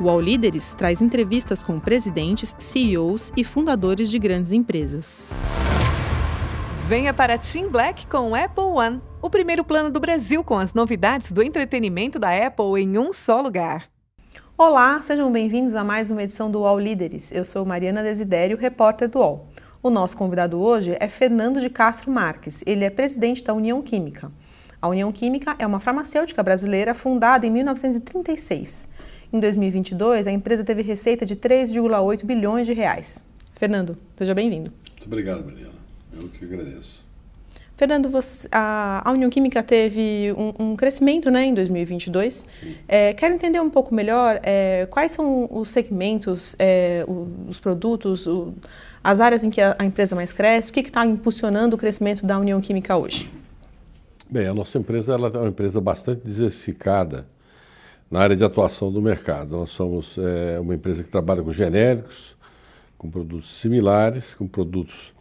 O All Líderes traz entrevistas com presidentes, CEOs e fundadores de grandes empresas. Venha para Team Black com o Apple One, o primeiro plano do Brasil com as novidades do entretenimento da Apple em um só lugar. Olá, sejam bem-vindos a mais uma edição do UOL Líderes. Eu sou Mariana Desidério, repórter do UOL. O nosso convidado hoje é Fernando de Castro Marques. Ele é presidente da União Química. A União Química é uma farmacêutica brasileira fundada em 1936. Em 2022, a empresa teve receita de 3,8 bilhões de reais. Fernando, seja bem-vindo. Muito obrigado, Mariana. Eu que agradeço. Fernando, você, a, União Química teve um, um crescimento né, em 2022. É, quero entender um pouco melhor é, quais são os segmentos, é, os produtos, o, as áreas em que a, a, empresa mais cresce, o que está impulsionando o crescimento da União Química hoje? Bem, a nossa empresa ela é uma empresa bastante diversificada na área de atuação do mercado. Nós somos é, uma empresa que trabalha com genéricos, com produtos similares, com produtos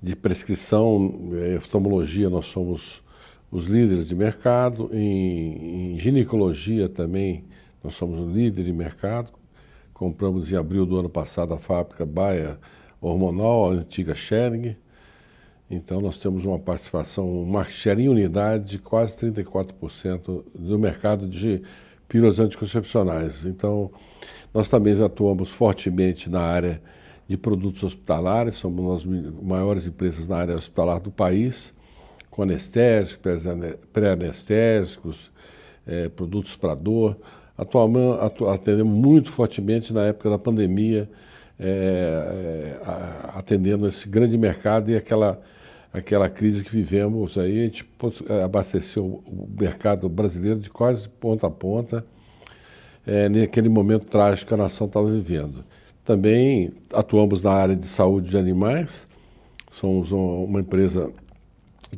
de prescrição, é, oftalmologia, nós somos os líderes de mercado, em, em ginecologia também nós somos o líder de mercado. Compramos em abril do ano passado a fábrica Baia Hormonal, a antiga Schering. Então nós temos uma participação, um market share em unidade de quase 34% do mercado de pílulas anticoncepcionais. Então, nós também atuamos fortemente na área de produtos hospitalares, somos das maiores empresas na área hospitalar do país, com anestésicos, pré-anestésicos, é, produtos para dor. Atuamos, atu, atendemos muito fortemente na época da pandemia, é, é, atendendo esse grande mercado e aquela aquela crise que vivemos aí, a gente abasteceu o mercado brasileiro de quase ponta a ponta, é, naquele momento trágico que a nação estava vivendo. Também atuamos na área de saúde de animais, somos uma empresa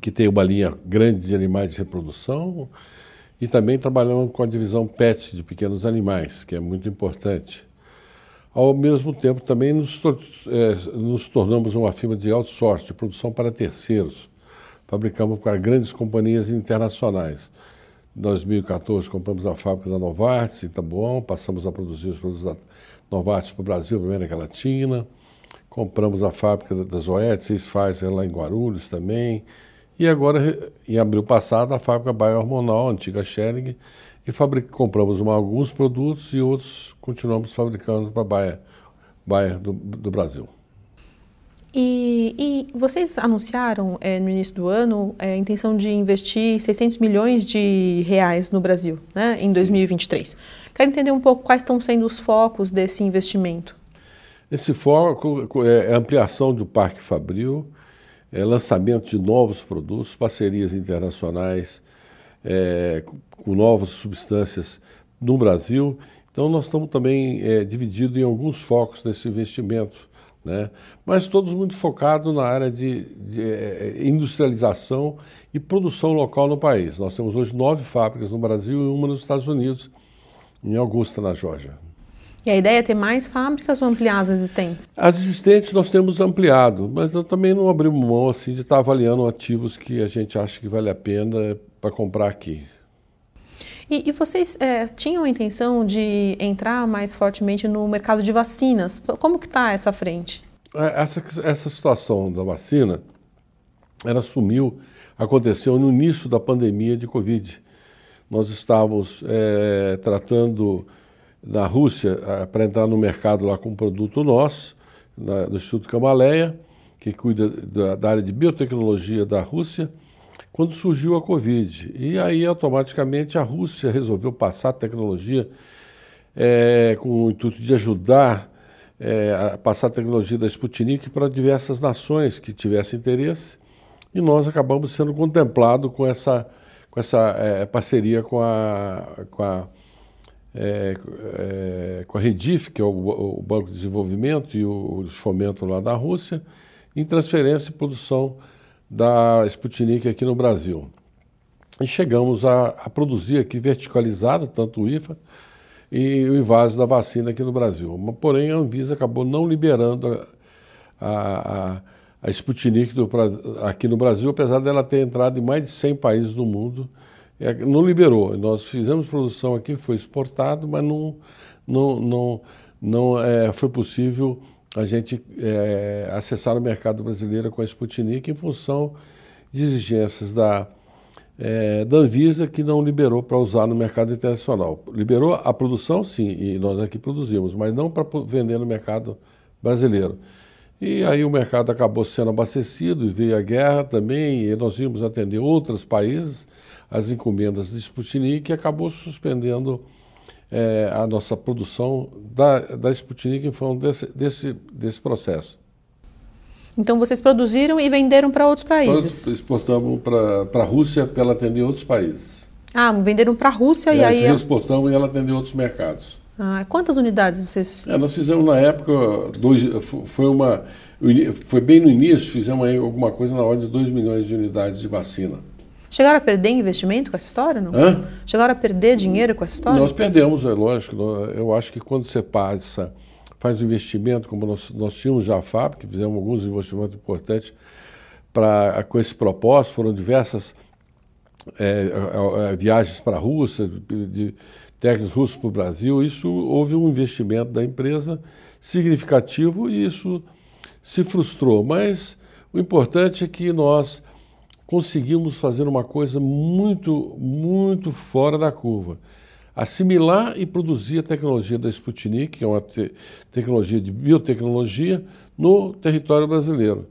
que tem uma linha grande de animais de reprodução e também trabalhamos com a divisão PET de pequenos animais, que é muito importante. Ao mesmo tempo, também nos, é, nos tornamos uma firma de outsourcing, de produção para terceiros. Fabricamos para grandes companhias internacionais. Em 2014, compramos a fábrica da Novartis em Tabuão, passamos a produzir os produtos da Novartis para o Brasil, para a América Latina. Compramos a fábrica da Zoetis, Pfizer lá em Guarulhos também. E agora, em abril passado, a fábrica Bio-Hormonal, antiga Schering, e fabric... compramos uma, alguns produtos e outros continuamos fabricando para a Baia, Baia do, do Brasil. E, e, vocês anunciaram é, no início do ano é, a intenção de investir 600 milhões de reais no Brasil né, em 2023. Quero entender um pouco quais estão sendo os focos desse investimento. Esse foco é, é ampliação do Parque Fabril, é lançamento de novos produtos, parcerias internacionais, é, com novas substâncias no Brasil. Então, nós estamos também é, divididos em alguns focos nesse investimento, né? mas todos muito focados na área de, de é, industrialização e produção local no país. Nós temos hoje nove fábricas no Brasil e uma nos Estados Unidos, em Augusta, na Geórgia. E a ideia é ter mais fábricas ou ampliar as existentes? As existentes nós temos ampliado, mas eu também não abrimos mão assim, de estar avaliando ativos que a gente acha que vale a pena para comprar aqui. E, e vocês é, tinham a intenção de entrar mais fortemente no mercado de vacinas? Como que está essa frente? É, essa, essa situação da vacina, ela sumiu, aconteceu no início da pandemia de Covid. Nós estávamos é, tratando na Rússia é, para entrar no mercado lá com um produto nosso, na, do Instituto Camaleia, que cuida da, da área de biotecnologia da Rússia, quando surgiu a Covid. E aí, automaticamente, a Rússia resolveu passar a tecnologia é, com o intuito de ajudar é, a passar a tecnologia da Sputnik para diversas nações que tivessem interesse. E nós acabamos sendo contemplados com essa, com essa é, parceria com a, com a, com a Redif, que é o, o, Banco de Desenvolvimento e o, o Fomento lá da Rússia, em transferência e produção da Sputnik aqui no Brasil. E chegamos a, a produzir aqui verticalizado, tanto o IFA e o invase da vacina aqui no Brasil. Porém, a Anvisa acabou não liberando a, a, a Sputnik do, aqui no Brasil, apesar dela ter entrado em mais de 100 países do mundo, não liberou. Nós fizemos produção aqui, foi exportado, mas não, não, não, não é, foi possível a gente é, acessar o mercado brasileiro com a Sputnik em função de exigências da, é, da Anvisa que não liberou para usar no mercado internacional. Liberou a produção, sim, e nós aqui produzimos, mas não para vender no mercado brasileiro. E aí o mercado acabou sendo abastecido e veio a guerra também, e nós íamos atender outros países, as encomendas de Sputnik, e acabou suspendendo é, a nossa produção da, da Sputnik em função desse, desse, desse processo. Então vocês produziram e venderam para outros países? Nós exportamos para a Rússia para ela atender outros países. Ah, venderam para a Rússia e, e aí... exportamos e ela atender outros mercados. Ah, quantas unidades vocês... É, nós fizemos na época, dois, foi, uma, foi bem no início, fizemos aí alguma coisa na ordem de 2 milhões de unidades de vacina. Chegaram a perder investimento com essa história, não? Hã? Chegaram a perder dinheiro com essa história? Nós perdemos, é lógico. Eu acho que quando você passa, faz um investimento, como nós, nós tínhamos já a fábrica, fizemos alguns investimentos importantes pra, com esse propósito, foram diversas é, é, é viagens para a Rússia, de, de técnicos russos para o Brasil. Isso houve um investimento da empresa significativo e isso se frustrou. Mas o importante é que nós conseguimos fazer uma coisa muito, muito fora da curva. Assimilar e produzir a tecnologia da Sputnik, que é uma te tecnologia de biotecnologia, no território brasileiro.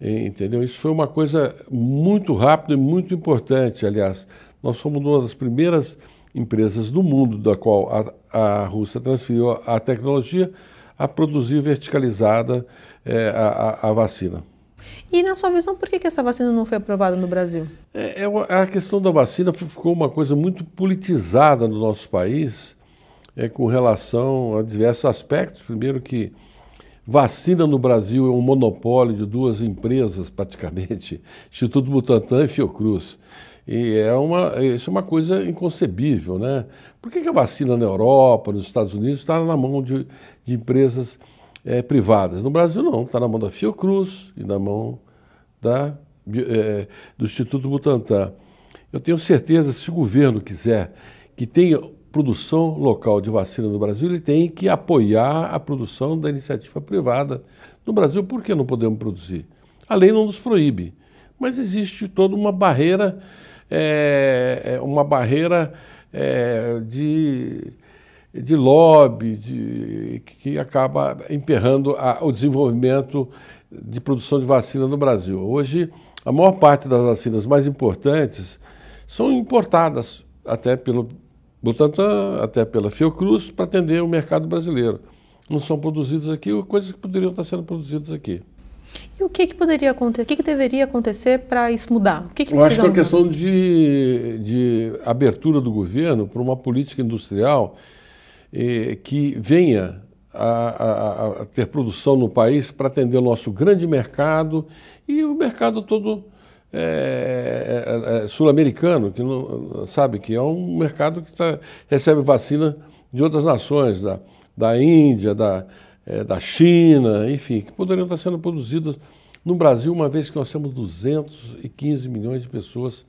Entendeu? Isso foi uma coisa muito rápida e muito importante. Aliás, nós fomos uma das primeiras empresas do mundo da qual a, a Rússia transferiu a tecnologia a produzir verticalizada é, a, a, a vacina. E na sua visão, por que, que essa vacina não foi aprovada no Brasil? É, é, a questão da vacina ficou uma coisa muito politizada no nosso país é, com relação a diversos aspectos. Primeiro que vacina no Brasil é um monopólio de duas empresas, praticamente, Instituto Butantan e Fiocruz. E é uma, isso é uma coisa inconcebível, né? Por que, que a vacina na Europa, nos Estados Unidos, está na mão de, de empresas é, privadas. No Brasil não, está na mão da Fiocruz e na mão da, é, do Instituto Butantan. Eu tenho certeza, se o governo quiser que tenha produção local de vacina no Brasil, ele tem que apoiar a produção da iniciativa privada. No Brasil, por que não podemos produzir? A lei não nos proíbe, mas existe toda uma barreira, é, uma barreira é, de de lobby, de, que acaba emperrando a, o desenvolvimento de produção de vacina no Brasil. Hoje, a maior parte das vacinas mais importantes são importadas até pelo Butantan, até pela Fiocruz, para atender o mercado brasileiro. Não são produzidas aqui, coisas que poderiam estar sendo produzidas aqui. E o que, que poderia acontecer, o que, que deveria acontecer para isso mudar? O que, que Eu acho que é uma questão de, de abertura do governo para uma política industrial eh, que venha a, a, a, ter produção no país para atender o nosso grande mercado e o mercado todo é, é, é, sul-americano, que não, sabe que é um mercado que tá, recebe vacina de outras nações, da, da Índia, da, é, da China, enfim, que poderiam estar sendo produzidas no Brasil, uma vez que nós temos 215 milhões de pessoas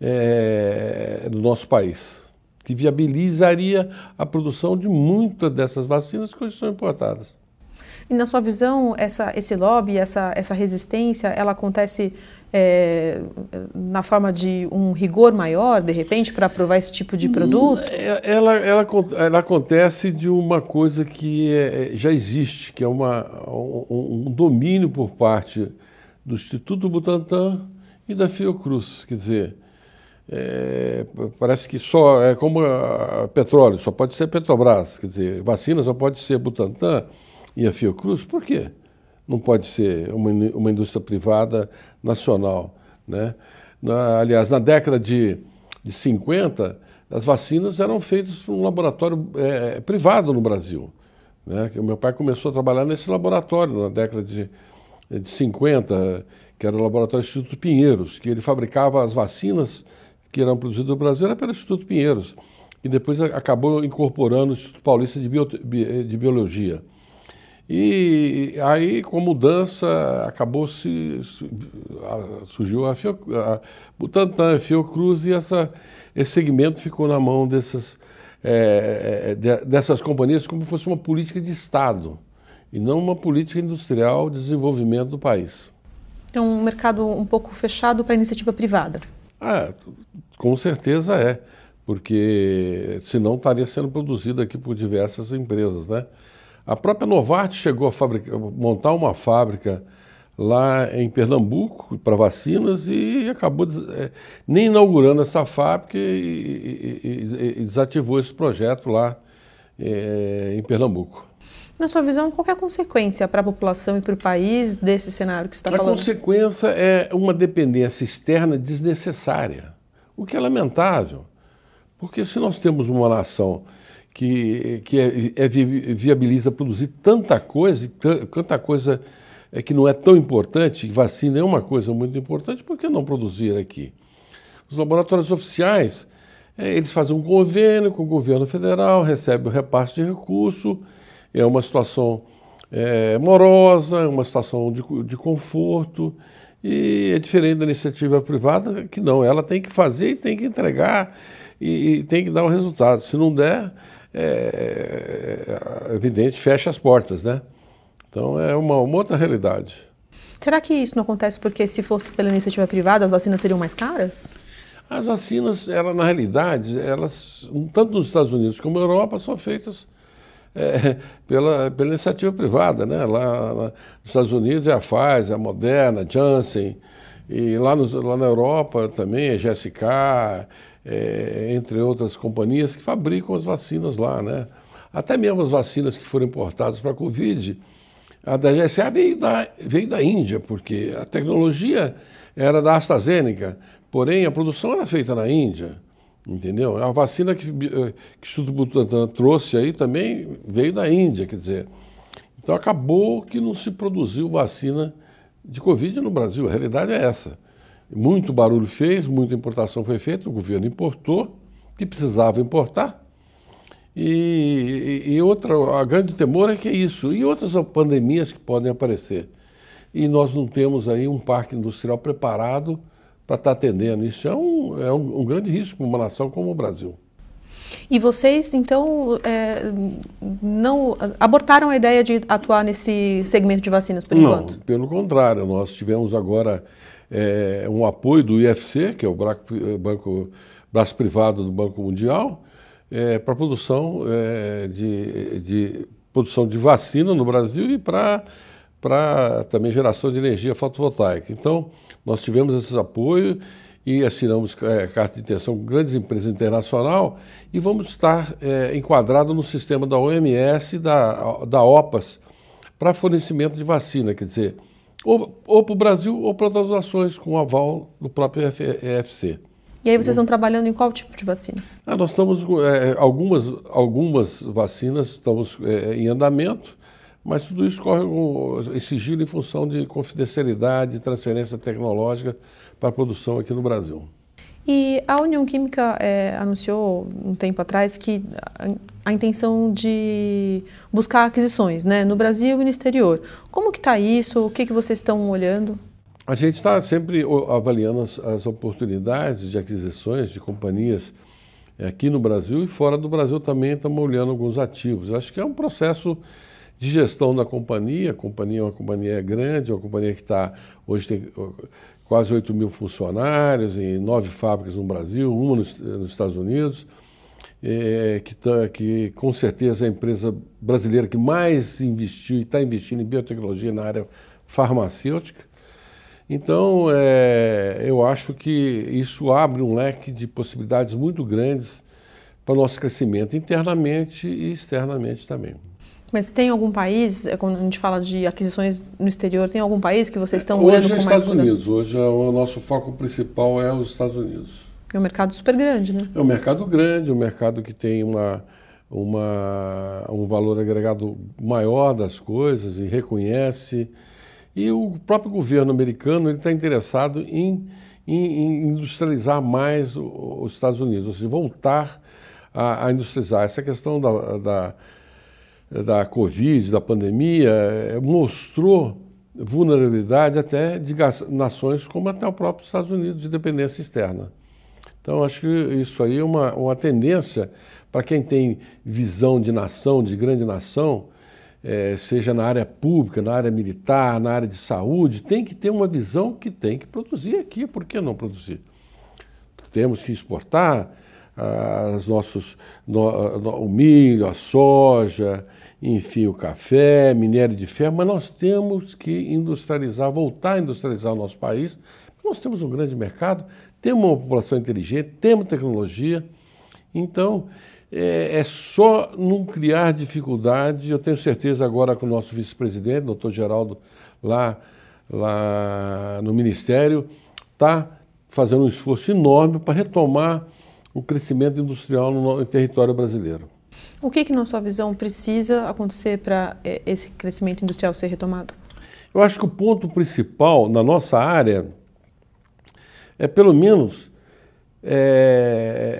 é, no nosso país que viabilizaria a produção de muitas dessas vacinas que hoje são importadas. E na sua visão, essa, esse lobby, essa, essa resistência, ela acontece é, na forma de um rigor maior, de repente, para aprovar esse tipo de produto? É, ela, ela, ela acontece de uma coisa que é, já existe, que é uma, um, um domínio por parte do Instituto Butantan e da Fiocruz. Quer dizer, é, parece que só é como a, a petróleo, só pode ser Petrobras, quer dizer, vacina só pode ser Butantan e a Fiocruz, por quê? Não pode ser uma, uma indústria privada nacional, né? Na, aliás, na década de, de 50, as vacinas eram feitas por um laboratório é, privado no Brasil. Né? O meu pai começou a trabalhar nesse laboratório na década de, de 50, que era o laboratório Instituto Pinheiros, que ele fabricava as vacinas que eram produzidos no Brasil era pelo Instituto Pinheiros, e depois acabou incorporando o Instituto Paulista de, Bio, de Biologia. E aí, com mudança, acabou se surgiu a, Fio, a Butantan, a Fiocruz e essa, esse segmento ficou na mão dessas é, dessas companhias como se fosse uma política de Estado e não uma política industrial de desenvolvimento do país. É um mercado um pouco fechado para iniciativa privada. Ah, com certeza é, porque senão estaria sendo produzido aqui por diversas empresas, né? A própria Novartis chegou a fabricar, montar uma fábrica lá em Pernambuco para vacinas e acabou é, nem inaugurando essa fábrica e, e, e, e desativou esse projeto lá é, em Pernambuco. Na sua visão, qual é a consequência para a população e para o país desse cenário que você está falando? A consequência é uma dependência externa desnecessária, o que é lamentável. Porque se nós temos uma nação que, que é, é, viabiliza produzir tanta coisa, tanta coisa é que não é tão importante, vacina é uma coisa muito importante, por que não produzir aqui? Os laboratórios oficiais, é, eles fazem um convênio com o governo federal, recebem o repasse de recurso, é uma situação é, morosa, uma situação de, de conforto, e é diferente da iniciativa privada, que não, ela tem que fazer e tem que entregar e, e tem que dar o resultado. Se não der, é, é evidente, fecha as portas, né? Então é uma, uma outra realidade. Será que isso não acontece porque se fosse pela iniciativa privada as vacinas seriam mais caras? As vacinas, ela, na realidade, elas, tanto nos Estados Unidos como na Europa, são feitas é, pela, pela iniciativa privada. Né? Lá, lá, nos Estados Unidos é a Pfizer, a Moderna, a Janssen, e lá, nos, lá na Europa também é GSK, é, entre outras companhias que fabricam as vacinas lá. Né? Até mesmo as vacinas que foram importadas para a Covid, a da GSA veio da, veio da Índia, porque a tecnologia era da AstraZeneca, porém a produção era feita na Índia, entendeu? A vacina que, que o Instituto Butantan trouxe aí também veio da Índia, quer dizer. Então acabou que não se produziu vacina de Covid no Brasil, a realidade é essa. Muito barulho fez, muita importação foi feita, o governo importou, que precisava importar, e, e, outra, a grande temor é que é isso, e outras pandemias que podem aparecer. E nós não temos aí um parque industrial preparado para estar tá atendendo. Isso é um, é um, um grande risco para uma nação como o Brasil. E vocês, então, é, não abortaram a ideia de atuar nesse segmento de vacinas por não, enquanto? Pelo contrário, nós tivemos agora é, um apoio do IFC, que é o banco, braço privado do Banco Mundial, é, para produção é, de, de, produção de vacina no Brasil e para para também geração de energia fotovoltaica. Então, nós tivemos esse apoio e assinamos é, carta de intenção com grandes empresas internacionais e vamos estar é, enquadrados no sistema da OMS e da, da OPAS para fornecimento de vacina, quer dizer, ou, ou para o Brasil ou para outras ações com aval do próprio EFC. E aí vocês estão trabalhando em qual tipo de vacina? Ah, nós estamos é, algumas algumas vacinas estamos é, em andamento, mas tudo isso corre com sigilo em função de confidencialidade e transferência tecnológica para a produção aqui no Brasil. E a União Química é, anunciou um tempo atrás que a, a, intenção de buscar aquisições né, no Brasil e no exterior. Como que está isso? O que, que vocês estão olhando? A gente está sempre avaliando as, as, oportunidades de aquisições de companhias eh, aqui no Brasil e fora do Brasil também estamos olhando alguns ativos. Eu acho que é um processo de gestão da companhia. A companhia é uma companhia grande, uma companhia que está hoje tem quase 8 mil funcionários em nove fábricas no Brasil, uma nos, nos Estados Unidos, é, que, tá, que com certeza é a empresa brasileira que mais investiu e está investindo em biotecnologia na área farmacêutica. Então, é, eu acho que isso abre um leque de possibilidades muito grandes para o nosso crescimento, internamente e externamente também. Mas tem algum país, é, quando a gente fala de aquisições no exterior, tem algum país que vocês estão olhando com é mais Estados Unidos. Hoje é o nosso foco principal é os Estados Unidos. É um mercado super grande, né? É um mercado grande, um mercado que tem uma, uma, um valor agregado maior das coisas e reconhece e o próprio governo americano está interessado em, em, em, industrializar mais os Estados Unidos, ou seja, voltar a, a industrializar. Essa questão da, da, da Covid, da pandemia, eh, mostrou vulnerabilidade até de nações como até o próprio Estados Unidos de dependência externa. Então, acho que isso aí é uma, uma tendência para quem tem visão de nação, de grande nação, é, seja na área pública, na área militar, na área de saúde, tem que ter uma visão que tem que produzir aqui. Por que não produzir? Temos que exportar ah, os nossos, no, no, o milho, a soja, enfim, o café, minério de ferro, mas nós temos que industrializar, voltar a industrializar o nosso país. Nós temos um grande mercado, temos uma população inteligente, temos tecnologia. Então, é, é, só não criar dificuldade. Eu tenho certeza agora com o nosso vice-presidente, doutor Geraldo, lá, lá no Ministério, está fazendo um esforço enorme para retomar o crescimento industrial no, no território brasileiro. O que, que, na sua visão, precisa acontecer para é, esse crescimento industrial ser retomado? Eu acho que o ponto principal na nossa área é, pelo menos, é,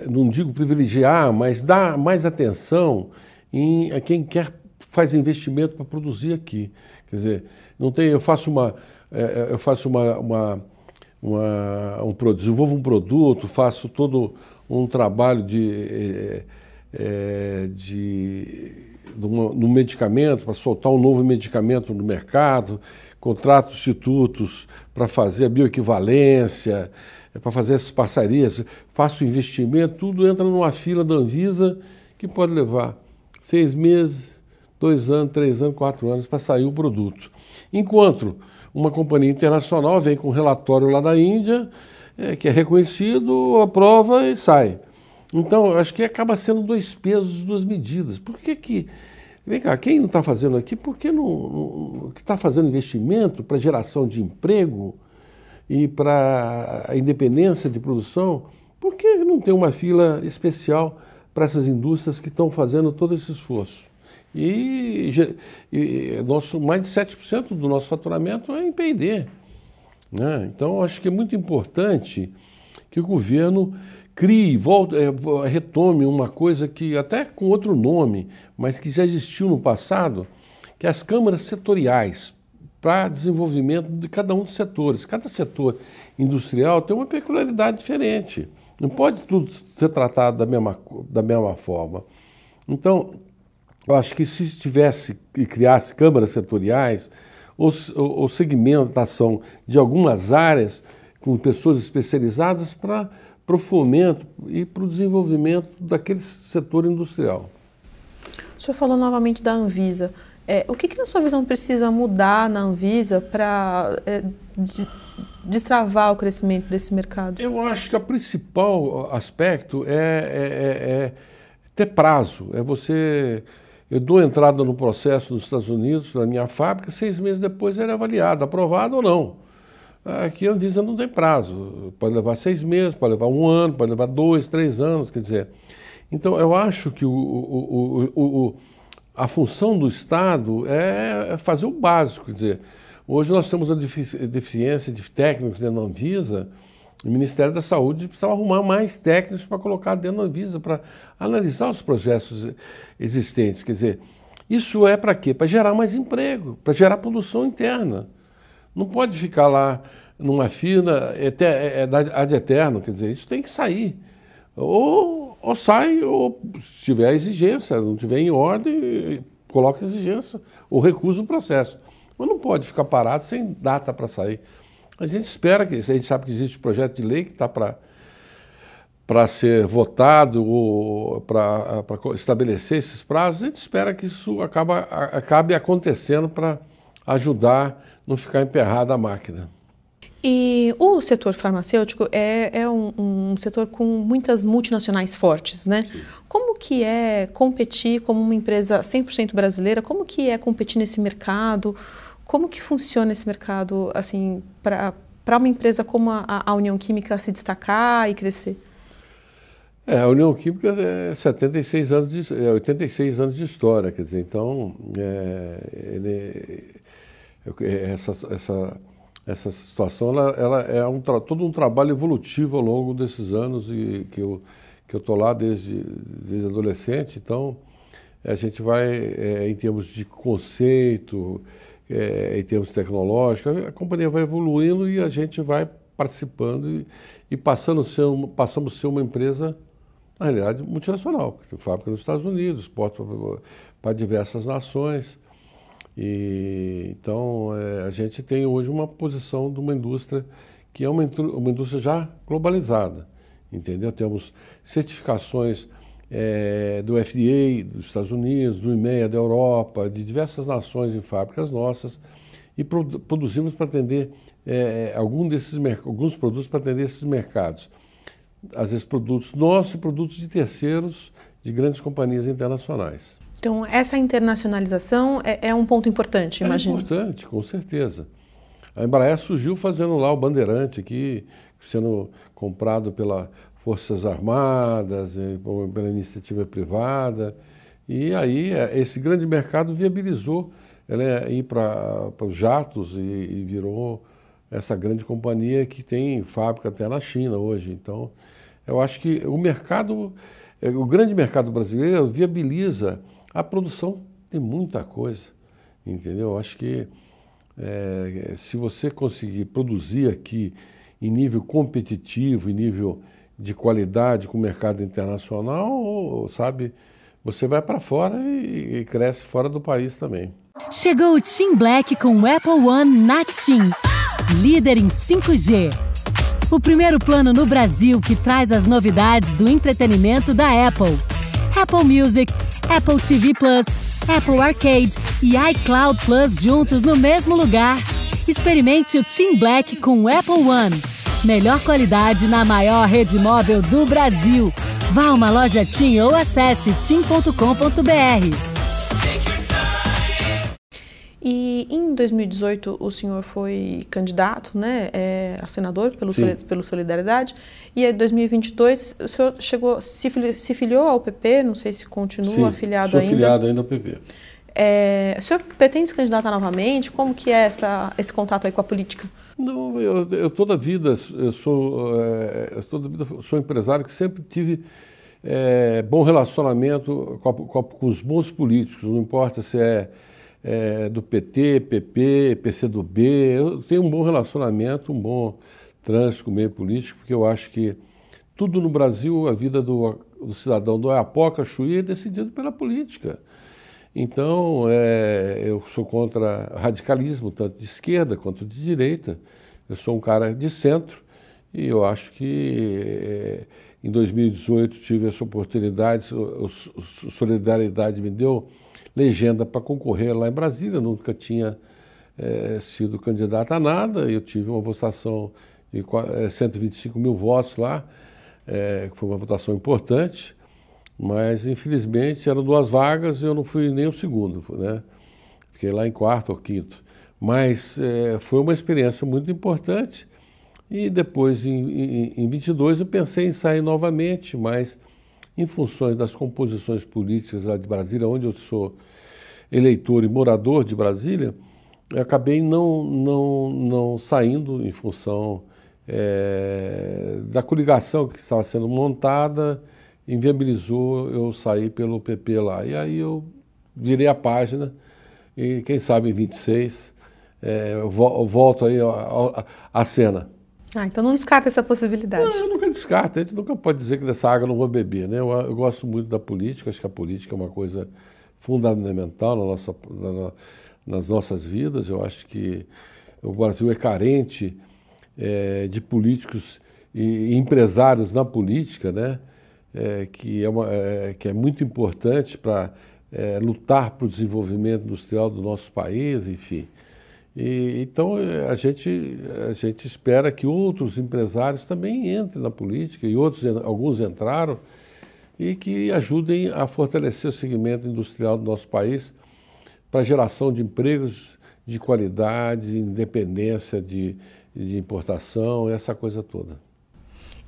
é, é, não digo privilegiar, mas dar mais atenção em, a quem quer faz investimento para produzir aqui. Quer dizer, não tem, eu faço uma, é, é eu faço uma, uma, uma um, desenvolvo um produto, faço todo um trabalho de, é, de no medicamento para soltar um novo medicamento no mercado, contrato institutos para fazer a bioequivalência, é para fazer essas parcerias, faço investimento, tudo entra numa fila da Anvisa que pode levar seis meses, dois anos, três anos, quatro anos para sair o produto. Enquanto uma companhia internacional vem com um relatório lá da Índia, é, que é reconhecido, aprova e sai. Então, acho que acaba sendo dois pesos, duas medidas. Por que que... Vem cá, quem não está fazendo aqui, por que não, não que está fazendo investimento para geração de emprego, e para a independência de produção, por que não tem uma fila especial para essas indústrias que estão fazendo todo esse esforço? E, e nosso, mais de 7% do nosso faturamento é em P&D. Né? Então, acho que é muito importante que o governo crie, volte, é, retome uma coisa que, até com outro nome, mas que já existiu no passado, que é as câmaras setoriais para desenvolvimento de cada um dos setores. Cada setor industrial tem uma peculiaridade diferente. Não pode tudo ser tratado da mesma, da mesma forma. Então, eu acho que se tivesse e criasse câmaras setoriais ou, segmentação de algumas áreas com pessoas especializadas para o fomento e para o desenvolvimento daquele setor industrial. O senhor falou novamente da Anvisa. É, o que, que, na sua visão, precisa mudar na Anvisa para é, destravar o crescimento desse mercado? Eu acho que o principal aspecto é, é, é, é, ter prazo. É você. Eu dou entrada no processo nos Estados Unidos, na minha fábrica, seis meses depois ele é avaliado, aprovado ou não. Aqui a Anvisa não tem prazo. Pode levar seis meses, pode levar um ano, pode levar dois, três anos, quer dizer. Então eu acho que o, o, o, a função do Estado é fazer o básico, quer dizer, hoje nós temos a deficiência de técnicos dentro da Anvisa, o Ministério da Saúde precisava arrumar mais técnicos para colocar dentro da Anvisa, para analisar os projetos existentes, quer dizer, isso é para quê? Para gerar mais emprego, para gerar produção interna. Não pode ficar lá numa fila é, é, é ad eterno, quer dizer, isso tem que sair. Ou ou sai, ou se tiver exigência, não tiver em ordem, coloca exigência, ou recusa o processo. Mas não pode ficar parado sem data para sair. A gente espera que, a gente sabe que existe projeto de lei que está para para ser votado ou para estabelecer esses prazos, a gente espera que isso acabe acontecendo para ajudar não ficar emperrada a máquina. E o setor farmacêutico é, é um, um, setor com muitas multinacionais fortes, né? Sim. Como que é competir como uma empresa 100% brasileira? Como que é competir nesse mercado? Como que funciona esse mercado, assim, para uma empresa como a, a, União Química se destacar e crescer? É, a União Química é 76 anos de, é 86 anos de história, quer dizer, então, é, ele, é, essa, essa essa situação ela, ela é um, todo um trabalho evolutivo ao longo desses anos e que eu que eu estou lá desde, desde adolescente, então a gente vai é, em termos de conceito, é, em termos tecnológicos, a companhia vai evoluindo e a gente vai participando e, e passando ser uma, passamos a ser uma empresa na realidade, multinacional, fábrica nos Estados Unidos, exporta para diversas nações. E, então, é, a gente tem hoje uma posição de uma indústria que é uma, uma indústria já globalizada, entendeu? Temos certificações é, do FDA dos Estados Unidos, do IMEA da Europa, de diversas nações em fábricas nossas, e produ produzimos para atender é, algum desses alguns produtos para atender esses mercados. Às vezes produtos nossos e produtos de terceiros de grandes companhias internacionais. Então, essa internacionalização é, é um ponto importante, imagino. É importante, com certeza. A Embraer surgiu fazendo lá o Bandeirante aqui, sendo comprado pelas Forças Armadas, pela iniciativa privada. E aí é, esse grande mercado viabilizou ela ir para os jatos e, e virou essa grande companhia que tem fábrica até na China hoje. Então, eu acho que o mercado, é, o grande mercado brasileiro viabiliza a produção de muita coisa, entendeu? Eu acho que é, se você conseguir produzir aqui em nível competitivo, em nível de qualidade com o mercado internacional, sabe, você vai para fora e, e cresce fora do país também. Chegou o Team Black com o Apple One na TIM, líder em 5G. O primeiro plano no Brasil que traz as novidades do entretenimento da Apple. Apple Music, Apple TV Plus, Apple Arcade e iCloud Plus juntos no mesmo lugar. Experimente o Team Black com o Apple One. Melhor qualidade na maior rede móvel do Brasil. Vá a uma loja TIM ou acesse tim.com.br. E em 2018 o senhor foi candidato né, é, a senador pelo, pelo Solidariedade. E em 2022 o senhor chegou, se, se filiou ao PP, não sei se continua Sim, afiliado sou ainda. afiliado ainda ao PP. É, o senhor pretende se candidatar novamente? Como que é essa, esse contato aí com a política? Não, eu, eu toda vida eu sou, é, eu toda vida sou empresário que sempre tive é, bom relacionamento com, a, com, a, com os bons políticos, não importa se é é, do PT, PP, PCdoB. Eu tenho um bom relacionamento, um bom trânsito com o meio político, porque eu acho que tudo no Brasil, a vida do, do cidadão do Ayapoca, Chuí, é decidido pela política. Então, é, eu sou contra radicalismo, tanto de esquerda quanto de direita. Eu sou um cara de centro e eu acho que é, em 2018 tive essa oportunidade, a Solidariedade me deu legenda para concorrer lá em Brasília, nunca tinha é, sido candidato a nada, eu tive uma votação de 125 é, mil votos lá, é, foi uma votação importante, mas infelizmente eram duas vagas e eu não fui nem o segundo, né? Fiquei lá em quarto ou quinto. Mas é, foi uma experiência muito importante e depois, em, em, em 22, eu pensei em sair novamente, mas em funções das composições políticas lá de Brasília, onde eu sou eleitor e morador de Brasília, acabei não, não, não saindo em função é, da coligação que estava sendo montada, inviabilizou eu sair pelo PP lá. E aí eu virei a página e quem sabe em 26 é, eu volto aí à cena. Ah, então não descarta essa possibilidade. Não, eu nunca descarto. A gente nunca pode dizer que dessa água não vou beber. Né? Eu, eu, gosto muito da política, acho que a política é uma coisa fundamental na nossa, na, nas nossas vidas. Eu acho que o Brasil é carente é, de políticos e, empresários na política, né? É, que, é uma, é, que é muito importante para lutar para o desenvolvimento industrial do nosso país, enfim. E, então a gente, a gente espera que outros empresários também entrem na política e outros, alguns entraram e que ajudem a fortalecer o segmento industrial do nosso país para geração de empregos de qualidade, independência de, de importação, essa coisa toda.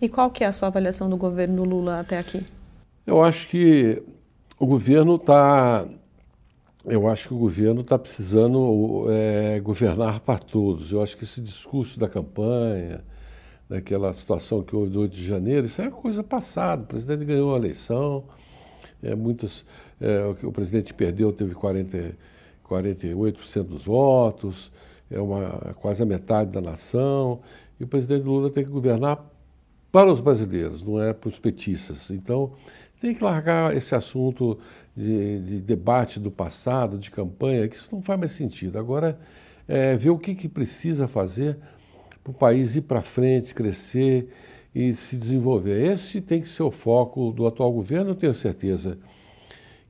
E qual que é a sua avaliação do governo Lula até aqui? Eu acho que o governo está eu acho que o governo está precisando é, governar para todos. Eu acho que esse discurso da campanha, daquela situação que houve do 8 de janeiro, isso é coisa passada. O presidente ganhou a eleição, é, muitos, é, o, o presidente perdeu, teve 40, 48% dos votos, é uma, quase a metade da nação, e o presidente Lula tem que governar para os brasileiros, não é para os petistas. Então, tem que largar esse assunto de, de debate do passado, de campanha, que isso não faz mais sentido. Agora, é, ver o que, que precisa fazer para o país ir para frente, crescer e se desenvolver. Esse tem que ser o foco do atual governo, eu tenho certeza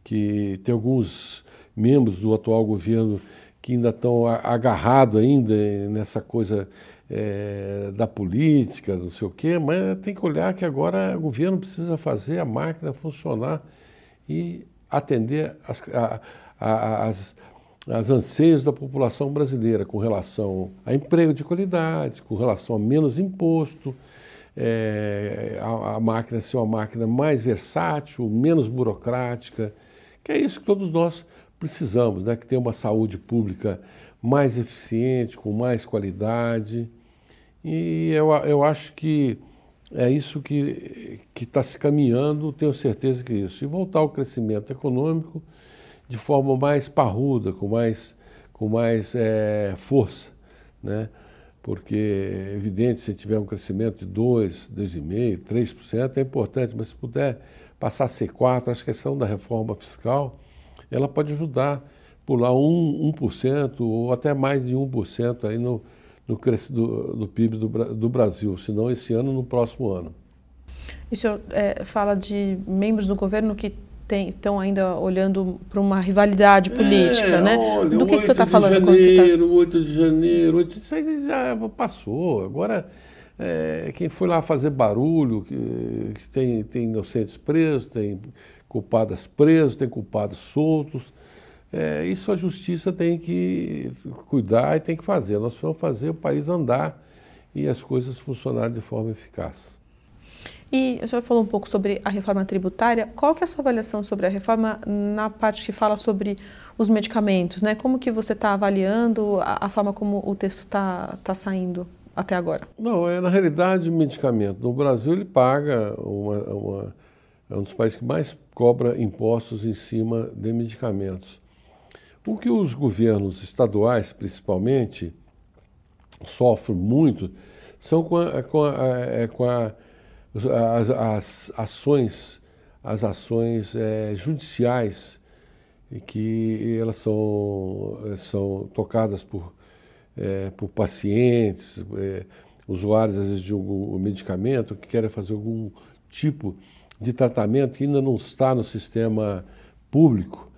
que tem alguns membros do atual governo que ainda estão agarrados ainda nessa coisa é, da política, não sei o quê, mas tem que olhar que agora o governo precisa fazer a máquina funcionar e atender as, a, a, as, as anseios da população brasileira com relação a emprego de qualidade, com relação a menos imposto, é, a, a, máquina ser uma máquina mais versátil, menos burocrática, que é isso que todos nós precisamos, né? que tenha uma saúde pública mais eficiente, com mais qualidade. E eu, eu acho que é isso que está se caminhando, tenho certeza que é isso. E voltar ao crescimento econômico de forma mais parruda, com mais, com mais é, força. Né? Porque é evidente, se tiver um crescimento de 2, 2,5%, 3%, é importante, mas se puder passar a ser 4%, acho que a questão da reforma fiscal ela pode ajudar lá 1%, 1% ou até mais de 1% aí no, no do, do PIB do, do Brasil, se não esse ano, no próximo ano. E o senhor é, fala de membros do governo que estão ainda olhando para uma rivalidade política, é, né? Olha, do que, que o senhor está falando janeiro, quando você está... 8 de janeiro, 8 isso aí já passou. Agora, é, quem foi lá fazer barulho, que, que tem, tem inocentes presos, tem culpadas presos, tem culpados soltos. É, isso a justiça tem que cuidar e tem que fazer. Nós vamos fazer o país andar e as coisas funcionarem de forma eficaz. E o senhor falou um pouco sobre a reforma tributária. Qual que é a sua avaliação sobre a reforma na parte que fala sobre os medicamentos? Né? Como que você está avaliando a, a, forma como o texto está tá saindo até agora? Não, é na realidade medicamento. No Brasil ele paga uma, uma é um dos países que mais cobra impostos em cima de medicamentos. O que os governos estaduais, principalmente, sofrem muito são com, a, com, a, é, com a, as, as, ações, as ações é, judiciais que elas são, são tocadas por, é, por pacientes, é, usuários às vezes de algum medicamento que querem fazer algum tipo de tratamento que ainda não está no sistema público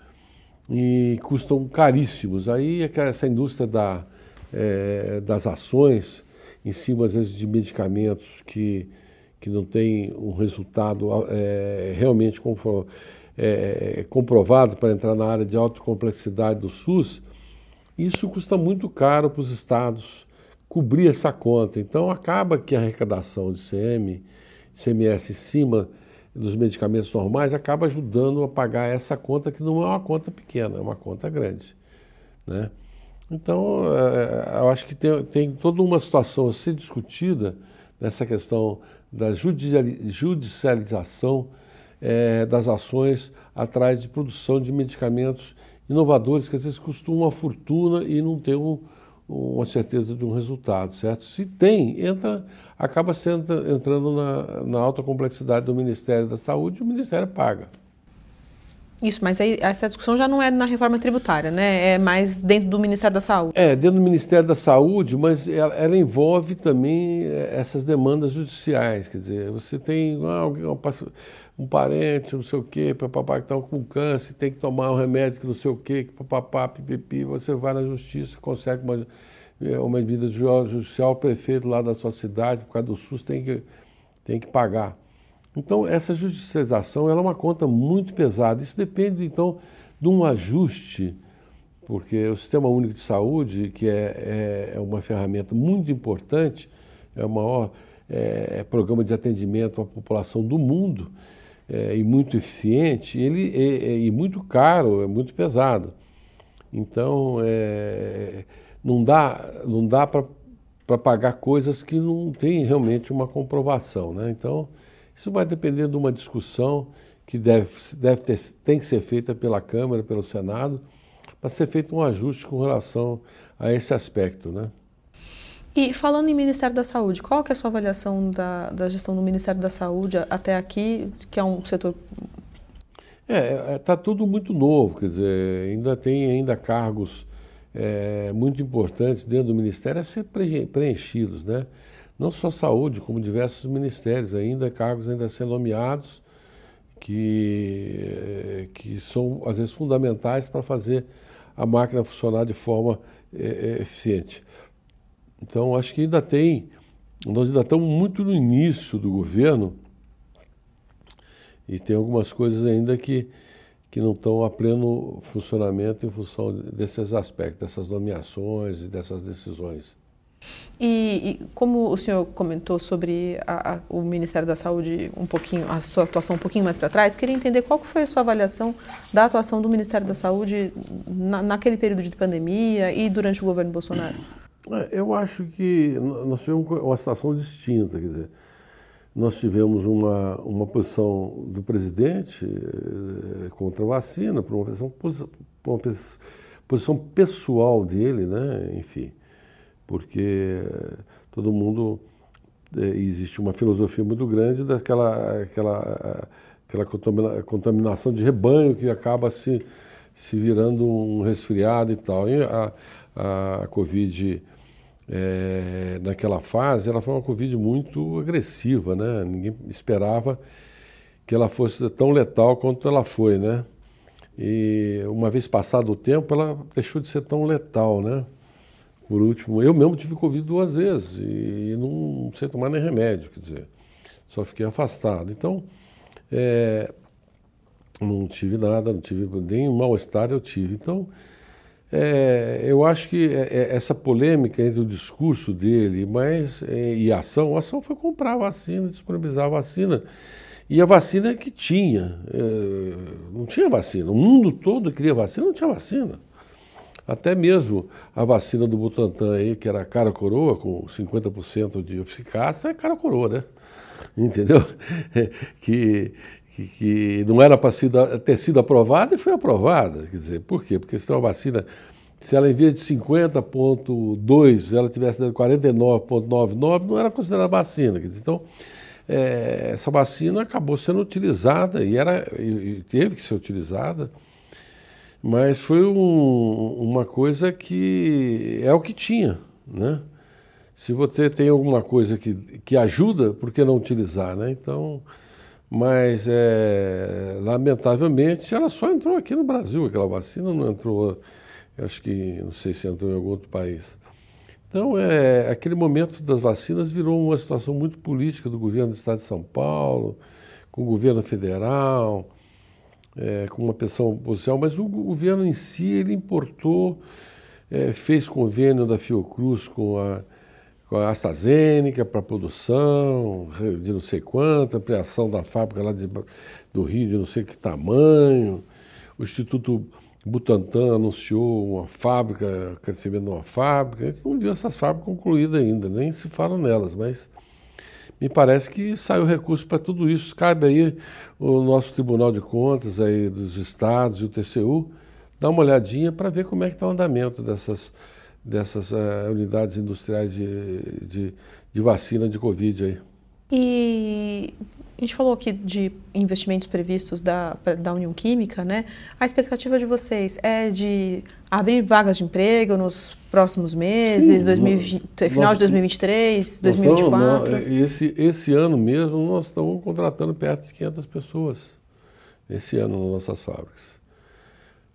e custam caríssimos. Aí é essa indústria da, é, das ações em cima, às vezes, de medicamentos que, que não tem um resultado é, realmente é, comprovado para entrar na área de alta complexidade do SUS, isso custa muito caro para os estados cobrir essa conta. Então acaba que a arrecadação de CM, CMS em cima dos medicamentos normais acaba ajudando a pagar essa conta que não é uma conta pequena, é uma conta grande. Né? Então, é, eu acho que tem, tem toda uma situação a ser discutida nessa questão da judicialização é, das ações atrás de produção de medicamentos inovadores que às vezes custam uma fortuna e não tem um, uma certeza de um resultado, certo? Se tem, entra acaba sendo, entrando na, na alta complexidade do Ministério da Saúde e o Ministério paga. Isso, mas aí, essa discussão já não é na reforma tributária, né? É mais dentro do Ministério da Saúde. É, dentro do Ministério da Saúde, mas ela, ela envolve também é, essas demandas judiciais. Quer dizer, você tem ah, um parente, não sei o quê, papapá, que está com câncer, tem que tomar um remédio que não sei o quê, que papapá, pipipi, você vai na justiça, consegue uma é uma medida judicial, o prefeito lá da sua cidade, por causa do SUS, tem que, tem que pagar. Então, essa judicialização é uma conta muito pesada. Isso depende, então, de um ajuste, porque o Sistema Único de Saúde, que é, é, é uma ferramenta muito importante, é o maior é, é programa de atendimento à população do mundo, é, e muito eficiente, ele é, é, e muito caro, é muito pesado. Então, é, não dá, não dá para pagar coisas que não tem realmente uma comprovação. Né? Então, isso vai depender de uma discussão que deve, deve ter, tem que ser feita pela Câmara, pelo Senado, para ser feito um ajuste com relação a esse aspecto. Né? E falando em Ministério da Saúde, qual que é a sua avaliação da, da gestão do Ministério da Saúde até aqui, que é um setor... É, está é, tudo muito novo, quer dizer, ainda tem ainda cargos é, muito importantes dentro do Ministério a ser preenchidos, né? Não só saúde, como diversos ministérios ainda, cargos ainda a ser nomeados, que, que são às vezes fundamentais para fazer a máquina funcionar de forma é, é eficiente. Então, acho que ainda tem, nós ainda estamos muito no início do governo e tem algumas coisas ainda que, que não estão a pleno funcionamento em função desses aspectos, dessas nomeações e dessas decisões. E, e, como o senhor comentou sobre a, a, o Ministério da Saúde um pouquinho, a sua atuação um pouquinho mais para trás, queria entender qual foi a sua avaliação da atuação do Ministério da Saúde na, naquele período de pandemia e durante o governo Bolsonaro. É, eu acho que nós tivemos uma situação distinta, quer dizer, nós tivemos uma, uma posição do presidente eh, contra a vacina, por uma posição, por uma posição pessoal dele, né, enfim, porque todo mundo eh, existe uma filosofia muito grande daquela aquela, aquela contaminação de rebanho que acaba se, se virando um resfriado e tal. E a, a Covid é, naquela fase, ela foi uma Covid muito agressiva, né? Ninguém esperava que ela fosse tão letal quanto ela foi, né? E uma vez passado o tempo, ela deixou de ser tão letal, né? Por último, eu mesmo tive Covid duas vezes e não sei tomar nem remédio, quer dizer, só fiquei afastado. Então, é, não tive nada, não tive nem mal-estar eu tive. Então, é, eu acho que é, é, essa polêmica entre o discurso dele mas, é, e a ação, a ação foi comprar a vacina, disponibilizar a vacina. E a vacina que tinha, é, não tinha vacina. O mundo todo queria vacina, não tinha vacina. Até mesmo a vacina do Butantan aí, que era cara coroa, com 50% de eficácia, é cara coroa, né? Entendeu? que, que, que não era para ter sido aprovada e foi aprovada. Quer dizer, por quê? Porque se uma vacina, se ela em vez de 50,2, ela tivesse dado 49,99, não era considerada vacina. Então, é, essa vacina acabou sendo utilizada e, era, e, teve que ser utilizada, mas foi um, uma coisa que é o que tinha, né? Se você tem alguma coisa que, que ajuda, por que não utilizar, né? Então, mas, é, lamentavelmente, ela só entrou aqui no Brasil, aquela vacina não entrou, acho que, não sei se entrou em algum outro país. Então, é, aquele momento das vacinas virou uma situação muito política do governo do Estado de São Paulo, com o governo federal, é, com uma pressão oposição, mas o governo em si, ele importou, é, fez convênio da Fiocruz com a com a AstraZeneca para produção de não sei quanto, ampliação da fábrica lá de, do Rio de não sei que tamanho. O Instituto Butantan anunciou uma fábrica, crescimento de uma fábrica. A gente não viu essas fábricas concluídas ainda, nem se fala nelas, mas me parece que saiu recurso para tudo isso. Cabe aí o nosso Tribunal de Contas aí dos estados e o TCU dar uma olhadinha para ver como é que está o andamento dessas dessas uh, unidades industriais de, de, de, vacina de Covid aí. E a gente falou aqui de investimentos previstos da, da União Química, né? A expectativa de vocês é de abrir vagas de emprego nos próximos meses, Sim, 2020, nós, final de 2023, 2024? Estamos, esse, esse ano mesmo nós estamos contratando perto de 500 pessoas, esse ano nas nossas fábricas.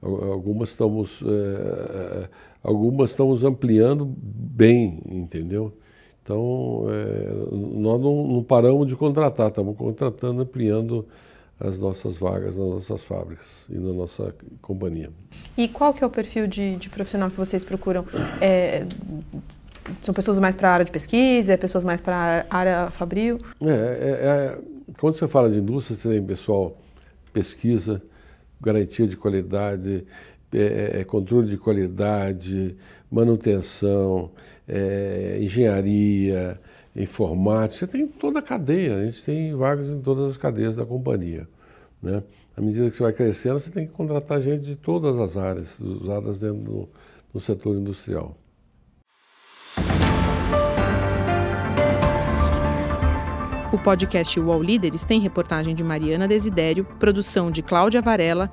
Algumas estamos... É, algumas estamos ampliando bem, entendeu? Então, é, nós não, não, paramos de contratar, estamos contratando, ampliando as nossas vagas nas nossas fábricas e na nossa companhia. E qual que é o perfil de, de profissional que vocês procuram? É, são pessoas mais para a área de pesquisa, pessoas mais para a área fabril? É, é, é, quando você fala de indústria, você tem pessoal pesquisa, garantia de qualidade, é, é, é, controle de qualidade, manutenção, é, engenharia, informática, você tem toda a cadeia, a gente tem vagas em todas as cadeias da companhia. Né? À medida que você vai crescendo, você tem que contratar gente de todas as áreas usadas dentro do, do setor industrial. O podcast UOL Líderes tem reportagem de Mariana Desidério, produção de Cláudia Varela.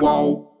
UOL.